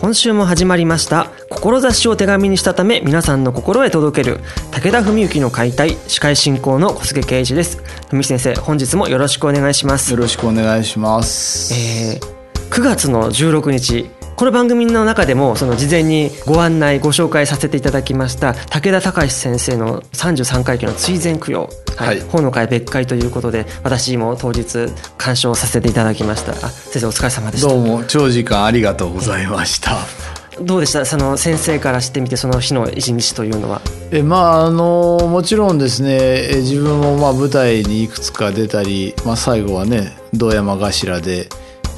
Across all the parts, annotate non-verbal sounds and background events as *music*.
今週も始まりました。志を手紙にしたため皆さんの心へ届ける武田文幸の解体司会進行の小菅圭一です。文先生本日もよろしくお願いします。よろしくお願いします。えー、9月の16日この番組の中でもその事前にご案内ご紹介させていただきました武田隆先生の33回忌の追善供養、はい、法の会別会ということで私も当日鑑賞させていただきました。あ先生お疲れ様でした。どうも長時間ありがとうございました。どうでした？その先生からしてみてその日の一日というのは。えまああのもちろんですね自分もまあ舞台にいくつか出たり、まあ、最後はね堂山頭で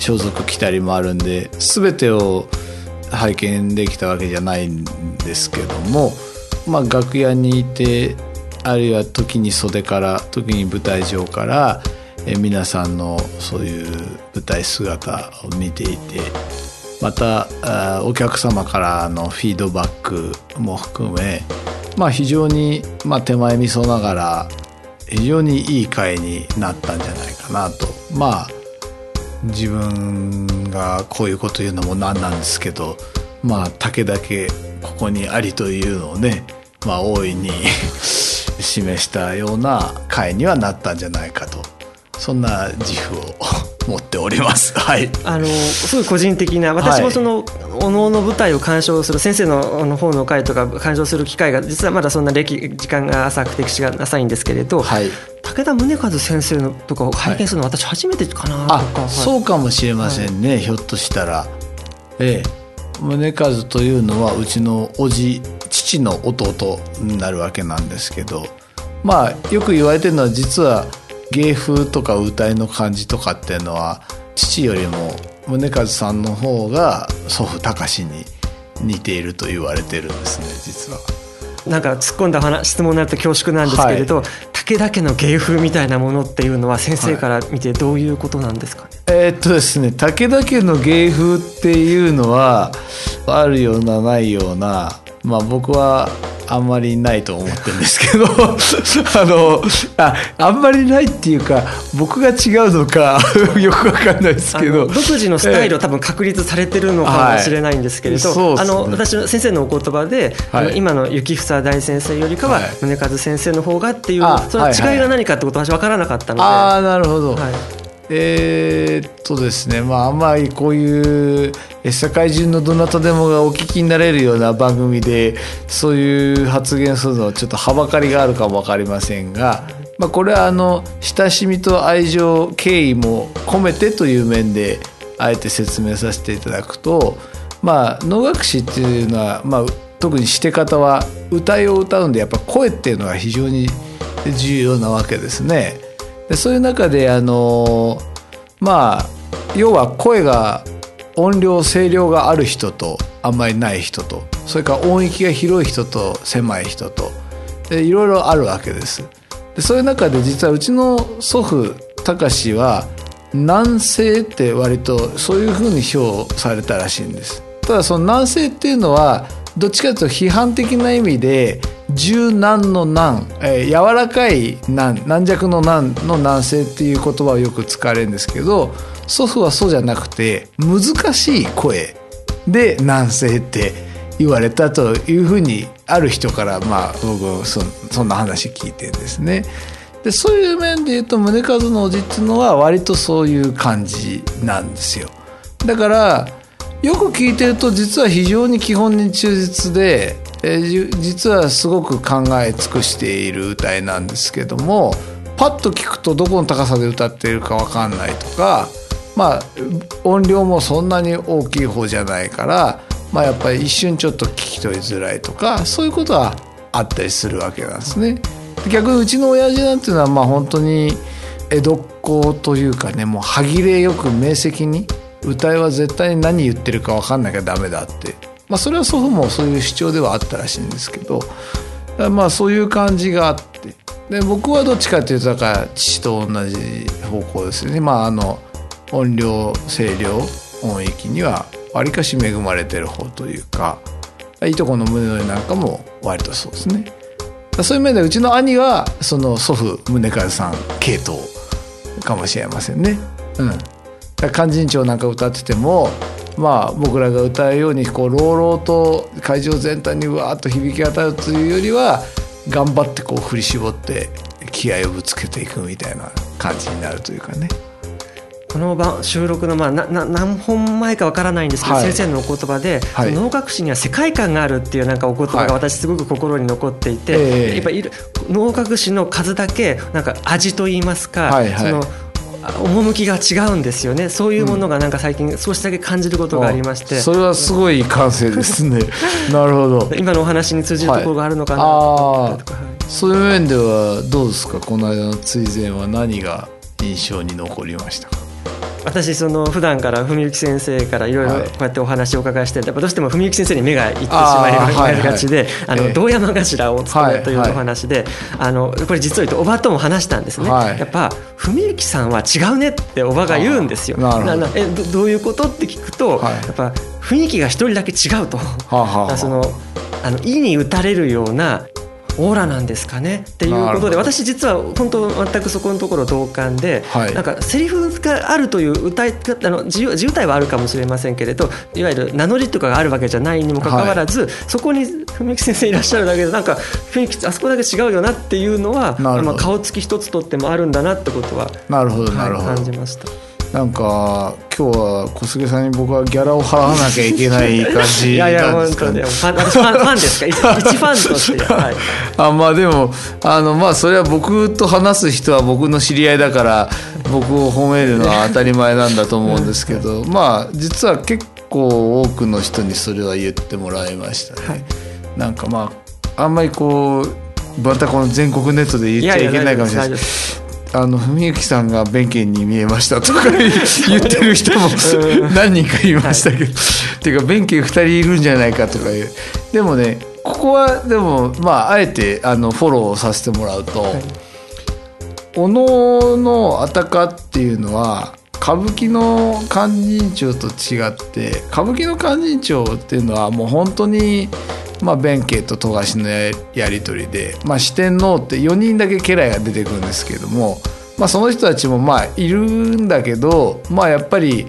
装束着たりもあるんで全てを拝見できたわけじゃないんですけども、まあ、楽屋にいてあるいは時に袖から時に舞台上からえ皆さんのそういう舞台姿を見ていてまたお客様からのフィードバックも含め、まあ、非常に、まあ、手前味噌ながら非常にいい会になったんじゃないかなと。まあ自分がこういうこと言うのもなんなんですけどまあ竹だけここにありというのをね、まあ、大いに *laughs* 示したような回にはなったんじゃないかと。そんな自負を持っております。*laughs* はい。あのすごい個人的な私もその、はい、おのおの舞台を鑑賞する先生のの方の会とか鑑賞する機会が実はまだそんな歴時間が浅く歴史が浅いんですけれど、はい、武田宗和先生のとかを拝見するのは私初めてかなとか、はい、そうかもしれませんね、ひょっとしたら。ええ宗和というのはうちの叔父父の弟になるわけなんですけどまあよく言われてるのは実は芸風とか歌いの感じとかっていうのは父よりも宗和さんの方が祖父隆に似ていると言われてるんですね実は。なんか突っ込んだ話質問になると恐縮なんですけれど、はい、武田家の芸風みたいなものっていうのは先生から見てどういうことなんですかね、はい、えー、っとですね武田家の芸風っていうのはあるようなないようなまあ僕はあんまりないと思ってるんですけど *laughs* あのああんまりないっていうか僕が違うのか *laughs* よくわかんないですけど。独自のスタイルを多分確立されてるのかもしれないんですけれど、はいね、あの私の先生のお言葉で、はい、今の雪房大先生よりかは宗和先生の方がっていう、その違いが何かってことは私分からなかったので。ああなるほど、はいえー、っとですねまああんまりこういう世界中のどなたでもがお聞きになれるような番組でそういう発言するのはちょっとはばかりがあるかも分かりませんが、まあ、これはあの親しみと愛情敬意も込めてという面であえて説明させていただくとまあ能楽師っていうのは、まあ、特にして方は歌いを歌うんでやっぱ声っていうのが非常に重要なわけですね。でそういう中であのまあ要は声が音量声量がある人とあんまりない人とそれから音域が広い人と狭い人とでいろいろあるわけです。でそういう中で実はうちの祖父隆は南西って割とそういうふうに評されたらしいんです。ただその南西っていうのはどっちかというと批判的な意味で柔軟の軟、えー、柔らかい軟軟弱の軟の軟性っていう言葉をよく使われるんですけど祖父はそうじゃなくて難しい声で軟性って言われたというふうにある人からまあ僕そそんな話聞いてるんですね。でそういう面で言うと宗和のおじっていうのは割とそういう感じなんですよ。だからよく聞いてると実は非常に基本に忠実でえー、実はすごく考え尽くしている歌いなんですけどもパッと聞くとどこの高さで歌っているか分かんないとかまあ音量もそんなに大きい方じゃないからまあやっぱり一瞬ちょっと聞き取りづらいとかそういうことはあったりするわけなんですね。逆にうちの親父なんていうのはまあ本当に江戸っ子というかねもう歯切れよく明晰に歌いは絶対に何言ってるか分かんなきゃダメだって。まあそれは祖父もそういう主張ではあったらしいんですけど。まあそういう感じがあって。で僕はどっちかっていうとだから父と同じ方向ですよね。まああの音量声量音域にはわりかし恵まれてる方というかいとこの宗則なんかも割とそうですね。そういう面でうちの兄はその祖父宗和さん系統かもしれませんね。うん、勧進帳なんか歌っててもまあ僕らが歌うようにこう朗々と会場全体にわーっと響き渡るというよりは頑張ってこう振り絞って気合をぶつけていくみたいな感じになるというかね。この収録の、まあ、なな何本前かわからないんですけど、はい、先生のお言葉で、はい、能楽師には世界観があるっていうなんかお言葉が私すごく心に残っていて、はい、やっぱいる能楽師の数だけなんか味といいますか、はいはい、その趣が違うんですよね。そういうものがなんか最近少しだけ感じることがありまして、うん、それはすごい感性ですね。*laughs* なるほど。今のお話に通じるところがあるのかなとか、そういう面ではどうですか？この間の追善は何が印象に残りましたか？私その普段から文幸先生からいろい。ろこうやってお話をお伺いしてやっぱどうしても文幸先生に目がいってしまいがちであの堂山頭を務めるというお話であのこれ実を言うとおばとも話したんですね。やっぱ文幸さんは違うねっておばが言うんですよ。ななえどういうことって聞くとやっぱ雰囲気が一人だけ違うと。そのあの意に打たれるようなオーラなんですかねっていうことで私実は本当全くそこのところ同感で、はい、なんかセリフがあるという歌いあの自由体はあるかもしれませんけれどいわゆる名乗りとかがあるわけじゃないにもかかわらず、はい、そこに文木先生いらっしゃるだけでなんか雰囲気あそこだけ違うよなっていうのはまあ、顔つき一つとってもあるんだなってことはなるほどなるほど、感じました。なんか今日は小菅さんに僕はギャラを払わなきゃいけない感じなんですかね。*laughs* いやいや本当ファンファンですか？*laughs* 一ファンとして。はい、あまあでもあのまあそれは僕と話す人は僕の知り合いだから僕を褒めるのは当たり前なんだと思うんですけど、まあ実は結構多くの人にそれは言ってもらいましたね。はい、なんかまああんまりこうまたこの全国ネットで言っちゃいけないかもしれないあの文幸さんが弁慶に見えましたとか言ってる人も何人かいましたけど、はい、っていうか弁慶2人いるんじゃないかとかいう。でもねここはでもまああえてあのフォローさせてもらうと、はい、お能のあたかっていうのは歌舞伎の勧進帳と違って歌舞伎の勧進帳っていうのはもう本当にまあ、弁慶と富樫のやり取りで、まあ、四天王って4人だけ家来が出てくるんですけども、まあ、その人たちもまあいるんだけど、まあ、やっぱり、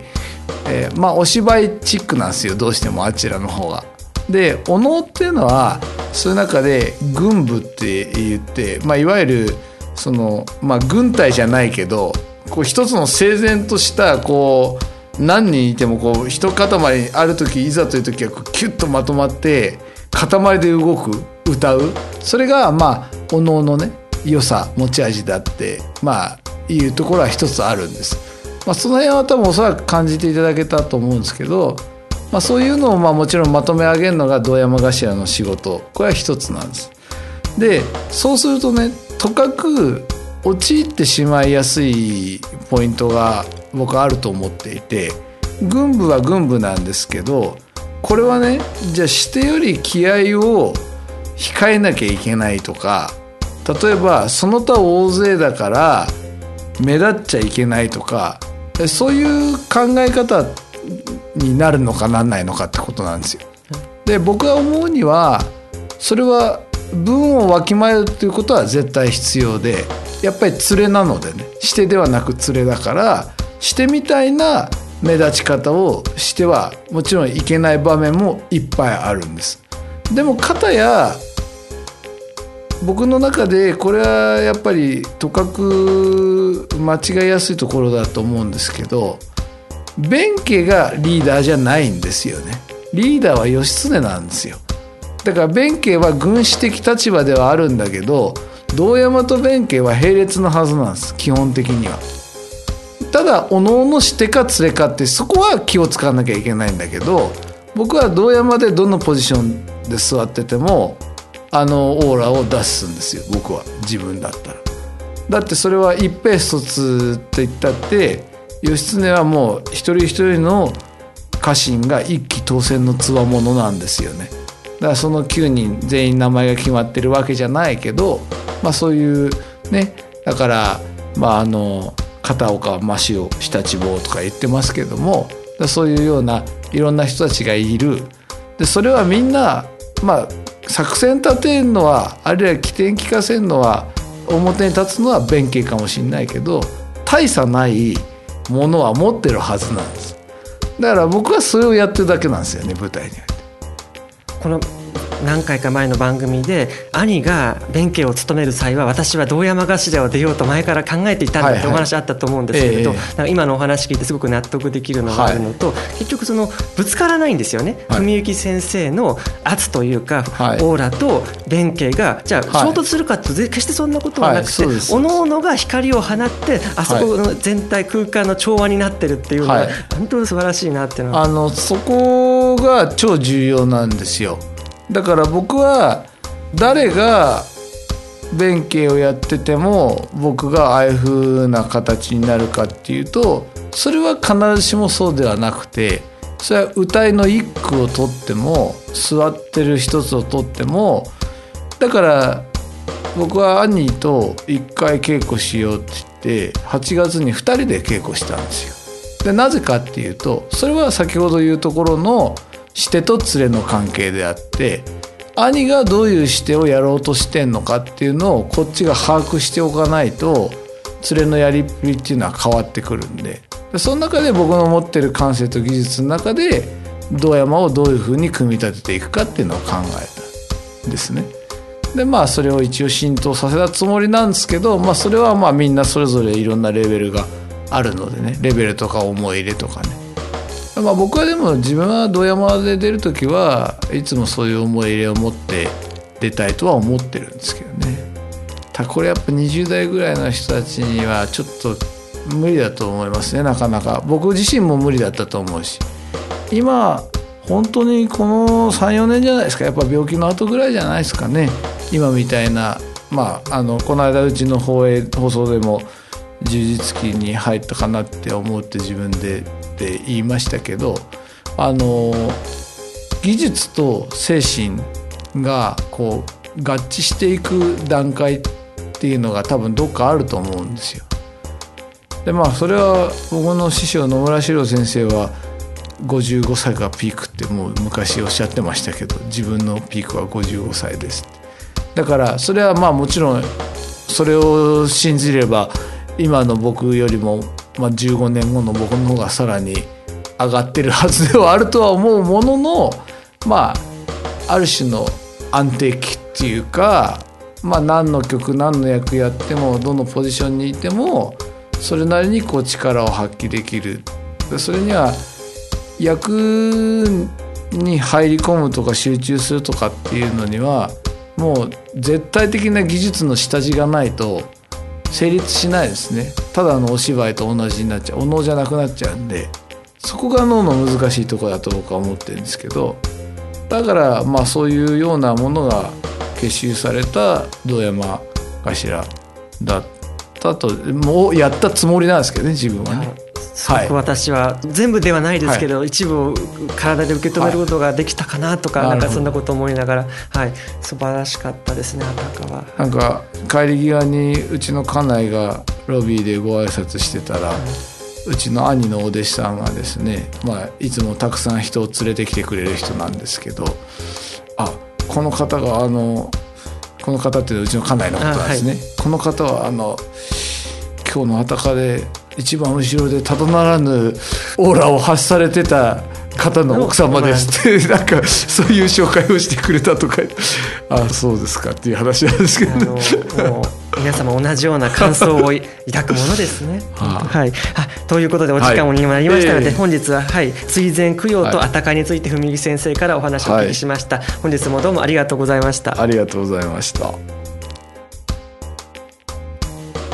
えー、まあお芝居チックなんですよどうしてもあちらの方が。でお能っていうのはそういう中で軍部って言って、まあ、いわゆるその、まあ、軍隊じゃないけどこう一つの整然としたこう何人いてもこう一塊ある時いざという時はこうキュッとまとまって塊で動く歌うそれがまあおのおのね良さ持ち味だってまあいうところは一つあるんです。まあ、その辺は多分おそらく感じていただけたと思うんですけど、まあ、そういうのをまあもちろんまとめ上げるのが堂山頭の仕事これは一つなんです。でそうするとねとかく陥ってしまいやすいポイントが僕はあると思っていて軍部は軍部なんですけどこれはねじゃあしてより気合を控えなきゃいけないとか例えばその他大勢だから目立っちゃいけないとかそういう考え方になるのかなんないのかってことなんですよ。で僕が思うにはそれは文をわきまえるということは絶対必要でやっぱり連れなのでねしてではなく連れだからしてみたいな目立ち方をしてはもちろんいけない場面もいっぱいあるんです。でも片や僕の中でこれはやっぱりとかく間違いやすいところだと思うんですけど弁慶がリーダーじゃないんですよね。リーダーは義経なんですよ。だから弁慶は軍師的立場ではあるんだけど堂山と弁慶は並列のはずなんです基本的には。ただおのおのしてか連れかってそこは気を使わなきゃいけないんだけど僕は堂山でどのポジションで座っててもあのオーラを出すんですよ僕は自分だったら。だってそれは一平一つって言ったって義経はもう一人一人の家臣が一騎当選のつわものなんですよね。だからその9人全員名前が決まってるわけじゃないけど、まあ、そういうねだからまああの片岡真汐下地坊とか言ってますけどもそういうようないろんな人たちがいるでそれはみんなまあ作戦立てるのはあるいは起点聞かせるのは表に立つのは弁慶かもしれないけど大差ないものは持ってるはずなんですだから僕はそれをやってるだけなんですよね舞台におい。この何回か前の番組で兄が弁慶を務める際は私は堂山頭を出ようと前から考えていたんだってお話あったと思うんですけれど、はいはい、今のお話聞いてすごく納得できるのがあるのと、はい、結局そのぶつからないんですよね、はい、文幸先生の圧というか、はい、オーラと弁慶がじゃあ衝突するかと決してそんなことはなくて、おのおのが光を放ってあそこの全体空間の調和になってるっていうのは、本当に素晴らしいなっていうのは。あのそこが超重要なんですよ。だから僕は誰が弁慶をやってても僕がああいう風な形になるかっていうとそれは必ずしもそうではなくてそれは歌いの一句をとっても座ってる一つをとってもだから僕は兄と一回稽古しようって言って8月に2人で稽古したんですよ。でなぜかっていうとそれは先ほど言うところのしてと連れの関係であって兄がどういうしてをやろうとしてんのかっていうのをこっちが把握しておかないと連れのやりっぷりっていうのは変わってくるんでその中で僕の持ってる感性と技術の中で堂山をどういうふうに組み立てていくかっていうのを考えたんですね。でまあそれを一応浸透させたつもりなんですけど、まあ、それはまあみんなそれぞれいろんなレベルがあるのでねレベルとか思い入れとかねまあ、僕はでも自分は堂山で出る時はいつもそういう思い入れを持って出たいとは思ってるんですけどね。たこれやっぱ20代ぐらいの人たちにはちょっと無理だと思いますね。なかなか。僕自身も無理だったと思うし。今本当にこの34年じゃないですか。やっぱ病気の後ぐらいじゃないですかね。今みたいな。まああのこの間うちの放映放送でも充実期に入ったかなって思って自分でって言いましたけどあの技術と精神がこう合致していく段階っていうのが多分どっかあると思うんですよ。でまあそれは僕の師匠野村史郎先生は55歳がピークってもう昔おっしゃってましたけど自分のピークは55歳ですだからそれはまあもちろんそれを信じれば今の僕よりもまあ、15年後の僕の方がさらに上がってるはずではあるとは思うもののまあある種の安定期っていうか、まあ、何の曲何の役やってもどのポジションにいてもそれなりにこう力を発揮できる。それには役に入り込むとか集中するとかっていうのにはもう絶対的な技術の下地がないと成立しないですね。ただのお芝居と同じになっちゃうお能じゃなくなっちゃうんでそこが脳の難しいとこだと僕は思ってるんですけどだからまあそういうようなものが結集された堂山頭だったともうやったつもりなんですけどね自分はね。すごく私は全部ではないですけど、はい、一部を体で受け止めることができたかなとか、はい、なんかそんなこと思いながら、はい、素晴らしかったですねあたかは。なんか帰り際にうちの家内がロビーでご挨拶してたら、うちの兄のお弟子さんがですね、まあ、いつもたくさん人を連れてきてくれる人なんですけどあこの方があのこの方ってうちの家内のことなんですね、はい、この方はあの今日のあたかで一番後ろでただならぬオーラを発されてた方の奥様です。って *laughs* なんかそういう紹介をしてくれたとか。ああそうですかっていう話なんですけど、ね、皆様同じような感想を抱くものですね。*laughs* はあ、はい、あということでお時間もになりましたので、はい、本日は、はい、追善供養とあたかについて文木先生からお話をお聞きしました、はい、本日もどうもありがとうございました。ありがとうございました